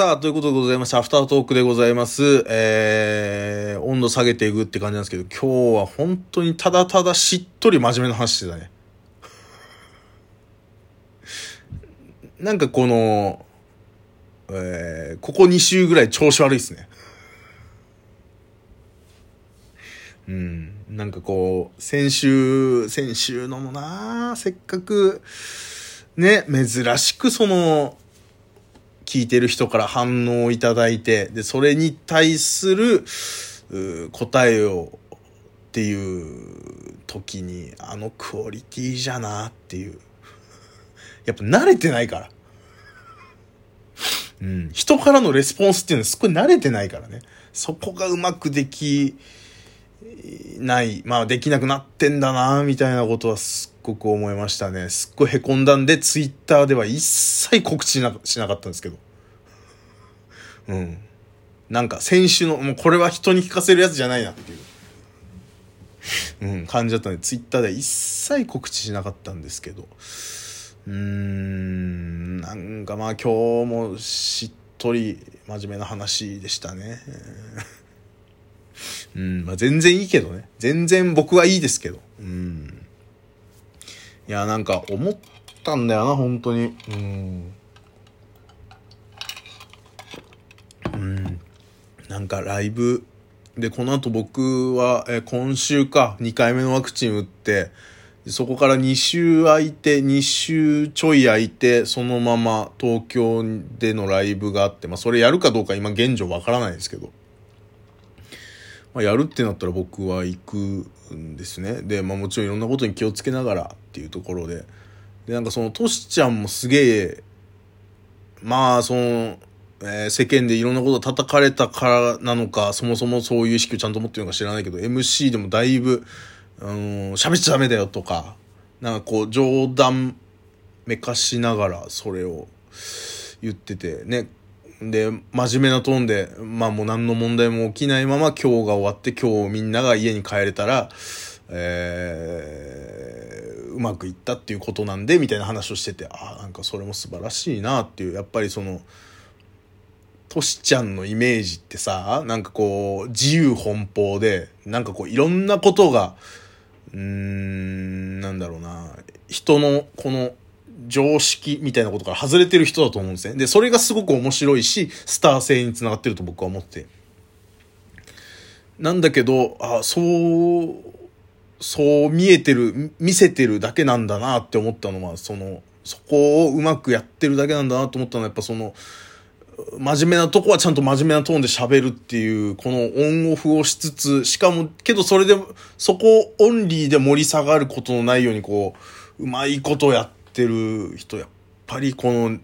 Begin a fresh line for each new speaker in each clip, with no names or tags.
さあ、ということでございまして、アフタートークでございます。えー、温度下げていくって感じなんですけど、今日は本当にただただしっとり真面目な話してたね。なんかこの、えー、ここ2週ぐらい調子悪いっすね。うん。なんかこう、先週、先週のもなせっかく、ね、珍しくその、聞いてる人から反応をいただいて、で、それに対する、答えを、っていう時に、あのクオリティじゃなっていう。やっぱ慣れてないから。うん。人からのレスポンスっていうのはすっごい慣れてないからね。そこがうまくできない。まあできなくなってんだなみたいなことはすっごく思いましたね。すっごい凹んだんで、ツイッターでは一切告知しなかったんですけど。うん。なんか先週の、もうこれは人に聞かせるやつじゃないなっていう。うん、感じだったんで、ツイッターで一切告知しなかったんですけど。うーん、なんかまあ今日もしっとり真面目な話でしたね。うん、まあ全然いいけどね。全然僕はいいですけど。うん。いや、なんか思ったんだよな、本当に。うん。なんかライブ。で、この後僕は、え今週か、2回目のワクチン打って、そこから2週空いて、2週ちょい空いて、そのまま東京でのライブがあって、まあそれやるかどうか今現状わからないですけど、まあやるってなったら僕は行くんですね。で、まあもちろんいろんなことに気をつけながらっていうところで、で、なんかそのトシちゃんもすげえ、まあその、えー世間でいろんなこと叩かれたからなのか、そもそもそういう意識をちゃんと持ってるのか知らないけど、MC でもだいぶ、あのー喋っちゃダメだよとか、なんかこう冗談めかしながらそれを言ってて、ね。で、真面目なトーンで、まあもう何の問題も起きないまま今日が終わって今日みんなが家に帰れたら、えーうまくいったっていうことなんで、みたいな話をしてて、ああ、なんかそれも素晴らしいなっていう、やっぱりその、トシちゃんのイメージってさ、なんかこう、自由奔放で、なんかこう、いろんなことが、うーん、なんだろうな、人のこの常識みたいなことから外れてる人だと思うんですね。で、それがすごく面白いし、スター性につながってると僕は思って。なんだけど、あ、そう、そう見えてる、見せてるだけなんだなって思ったのは、その、そこをうまくやってるだけなんだなと思ったのは、やっぱその、真面目なとこはちゃんと真面目なトーンで喋るっていう、このオンオフをしつつ、しかも、けどそれで、そこオンリーで盛り下がることのないように、こう、うまいことやってる人、やっぱりこの、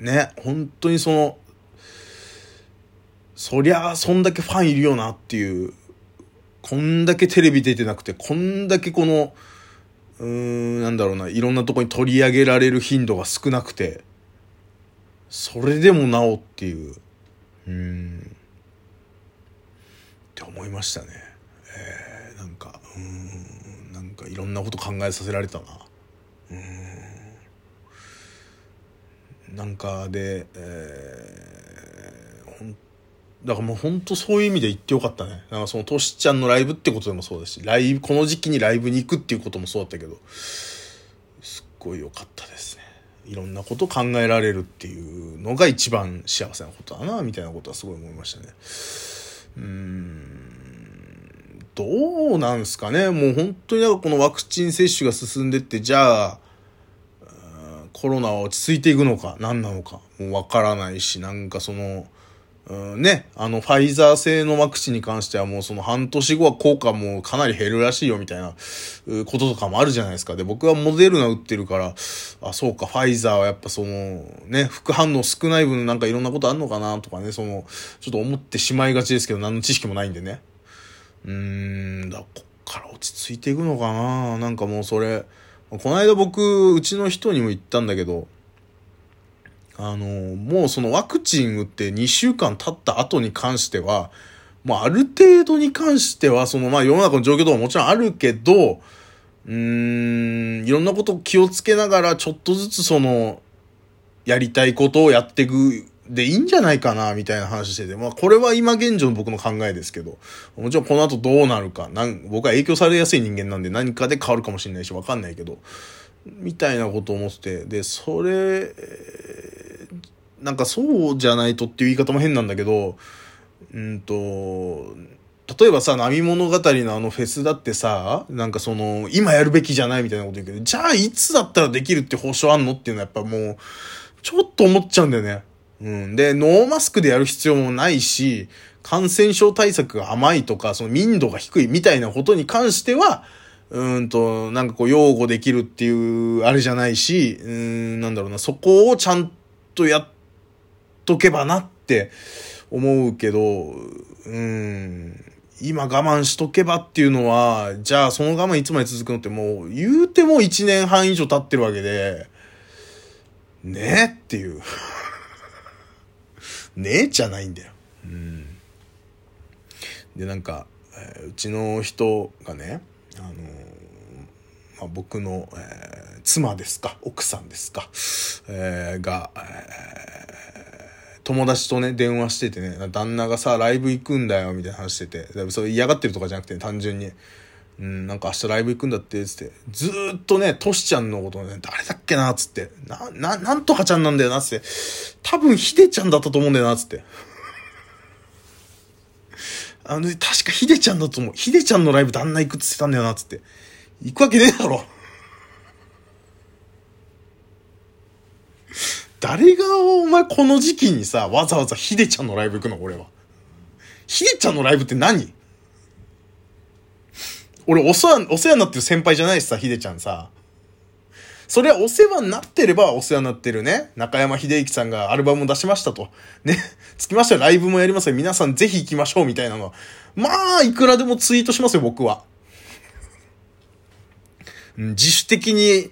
ね、本当にその、そりゃ、そんだけファンいるよなっていう、こんだけテレビ出てなくて、こんだけこの、うーん、なんだろうな、いろんなとこに取り上げられる頻度が少なくて、それでもなおっていう、うん、って思いましたね。えー、なんか、うん、なんかいろんなこと考えさせられたな。うん。なんかで、えー、ほんだからもう本当そういう意味で言ってよかったね。なんかそのトシちゃんのライブってことでもそうだし、ライブ、この時期にライブに行くっていうこともそうだったけど、すっごい良かったですね。いろんなこと考えられるっていうのが一番幸せなことだな、みたいなことはすごい思いましたね。うーん、どうなんすかね。もう本当になんかこのワクチン接種が進んでって、じゃあ、うんコロナは落ち着いていくのか、何なのか、もうわからないし、なんかその、うん、ね、あの、ファイザー製のワクチンに関してはもうその半年後は効果もかなり減るらしいよみたいなこととかもあるじゃないですか。で、僕はモデルナ打ってるから、あ、そうか、ファイザーはやっぱその、ね、副反応少ない分なんかいろんなことあんのかなとかね、その、ちょっと思ってしまいがちですけど、何の知識もないんでね。うーん、だこっから落ち着いていくのかななんかもうそれ、この間僕、うちの人にも言ったんだけど、あの、もうそのワクチン打って2週間経った後に関しては、もうある程度に関しては、そのまあ世の中の状況とかもちろんあるけど、うーん、いろんなことを気をつけながら、ちょっとずつその、やりたいことをやっていくでいいんじゃないかな、みたいな話してて。まあ、これは今現状の僕の考えですけど、もちろんこの後どうなるか、なん僕は影響されやすい人間なんで何かで変わるかもしれないし、わかんないけど、みたいなことを思ってて、で、それ、なんかそうじゃないとっていう言い方も変なんだけど、うんと、例えばさ、波物語のあのフェスだってさ、なんかその、今やるべきじゃないみたいなこと言うけど、じゃあいつだったらできるって保証あんのっていうのはやっぱもう、ちょっと思っちゃうんだよね。うん。で、ノーマスクでやる必要もないし、感染症対策が甘いとか、その民度が低いみたいなことに関しては、うんと、なんかこう、擁護できるっていう、あれじゃないし、うん、なんだろうな、そこをちゃんとやってとけばなって思うけど、うん、今我慢しとけばっていうのは、じゃあその我慢いつまで続くのってもう、言うても1年半以上経ってるわけで、ねっていう。ねえじゃないんだよ。うん。で、なんか、えー、うちの人がね、あのー、まあ、僕の、えー、妻ですか、奥さんですか、え、が、え友達とね、電話しててね、旦那がさ、ライブ行くんだよ、みたいな話してて、それ嫌がってるとかじゃなくて、ね、単純に、うん、なんか明日ライブ行くんだって、つって、ずっとね、トシちゃんのことね、誰だっけな、つって、な、な、なんとかちゃんなんだよな、つって、多分ヒデちゃんだったと思うんだよな、つって。あの、ね確かヒデちゃんだと思う。ヒデちゃんのライブ旦那行くって言ってたんだよな、つって。行くわけねえだろ。誰がお前この時期にさ、わざわざヒデちゃんのライブ行くの？俺は。ヒデちゃんのライブって何？俺お世話、お世話になってる先輩じゃないしさ、ヒデちゃんさ。それはお世話になってればお世話になってるね。中山秀幸さんがアルバムを出しましたと。ね。つきましてはライブもやりますよ。皆さんぜひ行きましょうみたいなの。まあ、いくらでもツイートしますよ、僕は。自主的に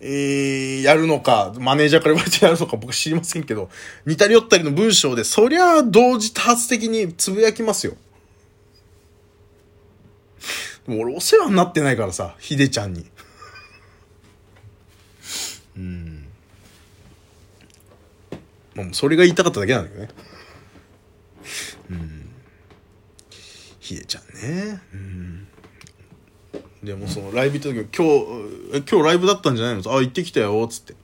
えー、やるのか、マネージャーから言われてやるのか僕知りませんけど、似たり寄ったりの文章で、そりゃ同時多発的につぶやきますよ。でも俺お世話になってないからさ、ひでちゃんに。うん。もうそれが言いたかっただけなんだけどね。うん。ひでちゃんね。うん。でもそのライブ行った時今日、今日ライブだったんじゃないの？あ、行ってきたよ、つって。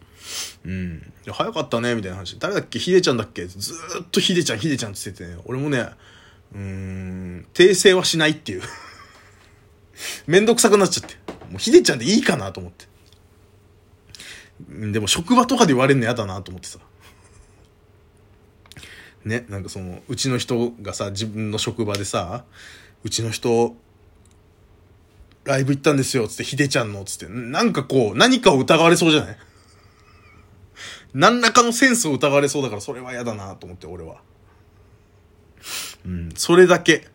うん。早かったね、みたいな話。誰だっけ？ヒデちゃんだっけ？ずっとヒデちゃん、ヒデちゃんって言っててね、俺もね、うん、訂正はしないっていう。めんどくさくなっちゃって。もうヒデちゃんでいいかなと思って。でも職場とかで言われるの嫌だなと思ってさ。ね、なんかその、うちの人がさ、自分の職場でさ、うちの人、ライブ行ったんですよ、つって、ひでちゃんの、つって、なんかこう、何かを疑われそうじゃない？何らかのセンスを疑われそうだから、それは嫌だなと思って、俺は。うん、それだけ。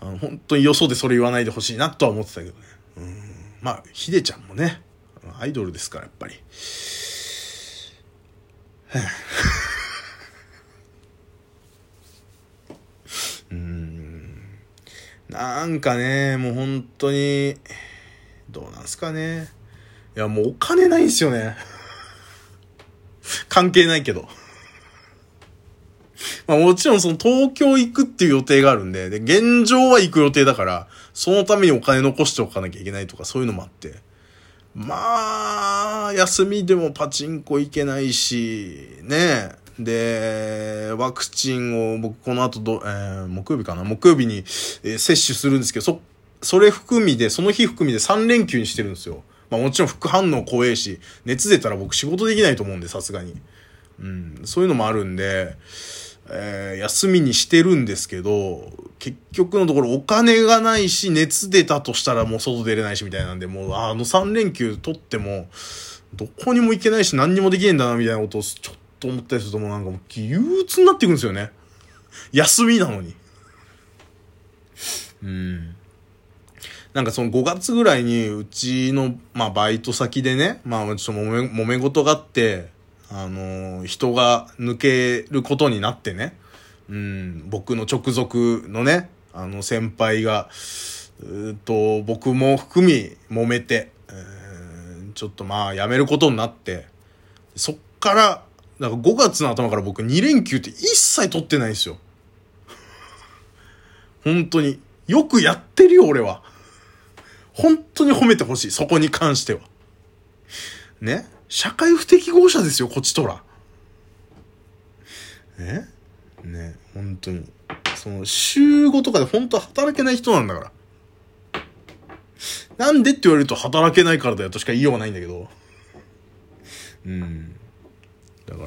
本当によそでそれ言わないでほしいなとは思ってたけどね。うん、まあ、ひでちゃんもね、アイドルですから、やっぱり。なんかね、もう本当に、どうなんすかね。いや、もうお金ないんすよね。関係ないけど。まあもちろんその東京行くっていう予定があるんで、で、現状は行く予定だから、そのためにお金残しておかなきゃいけないとかそういうのもあって。まあ、休みでもパチンコ行けないし、ねで、ワクチンを僕この後ど、えー、木曜日かな？木曜日に、えー、接種するんですけど、そ、それ含みで、その日含みで3連休にしてるんですよ。まあもちろん副反応怖えし、熱出たら僕仕事できないと思うんで、さすがに。うん、そういうのもあるんで、えー、休みにしてるんですけど、結局のところお金がないし、熱出たとしたらもう外出れないしみたいなんで、もうあの3連休取っても、どこにも行けないし何にもできねえんだなみたいなことをちょっと思ったりするともうなんかもう憂鬱になっていくんですよね。休みなのに。うん。なんかその5月ぐらいにうちの、まあバイト先でね、まあちょっと揉め、揉め事があって、あのー、人が抜けることになってね、うん、僕の直属のね、あの先輩が、うと、僕も含み揉めて、ちょっとまあ辞めることになって、そっからだから5月の頭から僕2連休って一切取ってないんですよ。本当に。よくやってるよ、俺は。本当に褒めてほしい。そこに関しては。ね？社会不適合者ですよ、こっちとら。ね？ね本当に。その、週5とかで本当は働けない人なんだから。なんでって言われると働けないからだよとしか言いようがないんだけど。うん。だか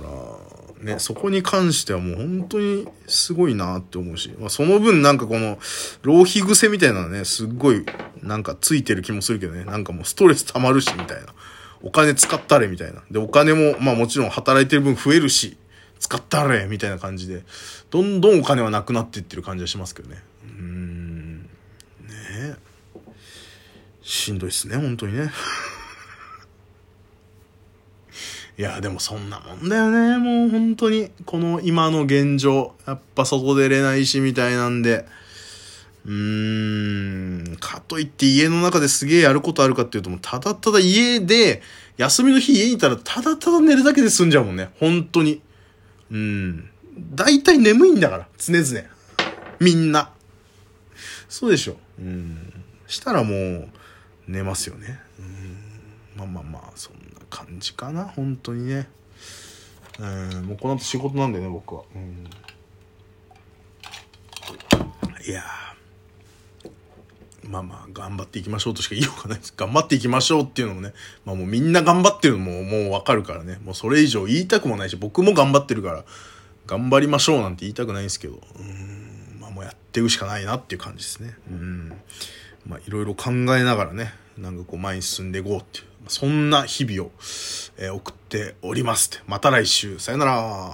ら、ね、そこに関してはもう本当にすごいなって思うし、まあ、その分なんかこの、浪費癖みたいなね、すっごいなんかついてる気もするけどね、なんかもうストレス溜まるし、みたいな。お金使ったれ、みたいな。で、お金も、まあもちろん働いてる分増えるし、使ったれ、みたいな感じで、どんどんお金はなくなっていってる感じはしますけどね。うーん。ねえ。しんどいっすね、本当にね。いや、でもそんなもんだよね。もう本当に。この今の現状。やっぱ外出れないし、みたいなんで。うーん。かといって家の中ですげえやることあるかっていうと、もうただただ家で、休みの日家にいたらただただ寝るだけで済んじゃうもんね。本当に。うん。大体眠いんだから。常々。みんな。そうでしょ。うん。したらもう、寝ますよね。うん。まあまあまあ、そんな感じかな本当にね。うんもうこの後仕事なんだよね僕は。うん。いやまあまあ頑張っていきましょうとしか言いようがないです。頑張っていきましょうっていうのもね。まあもうみんな頑張ってるのももうわかるからね。もうそれ以上言いたくもないし僕も頑張ってるから頑張りましょうなんて言いたくないんですけど。うんまあもうやっていくしかないなっていう感じですね。うん。まあいろいろ考えながらねなんかこう前に進んでいこうっていう。そんな日々を、えー、送っております。また来週。さよなら。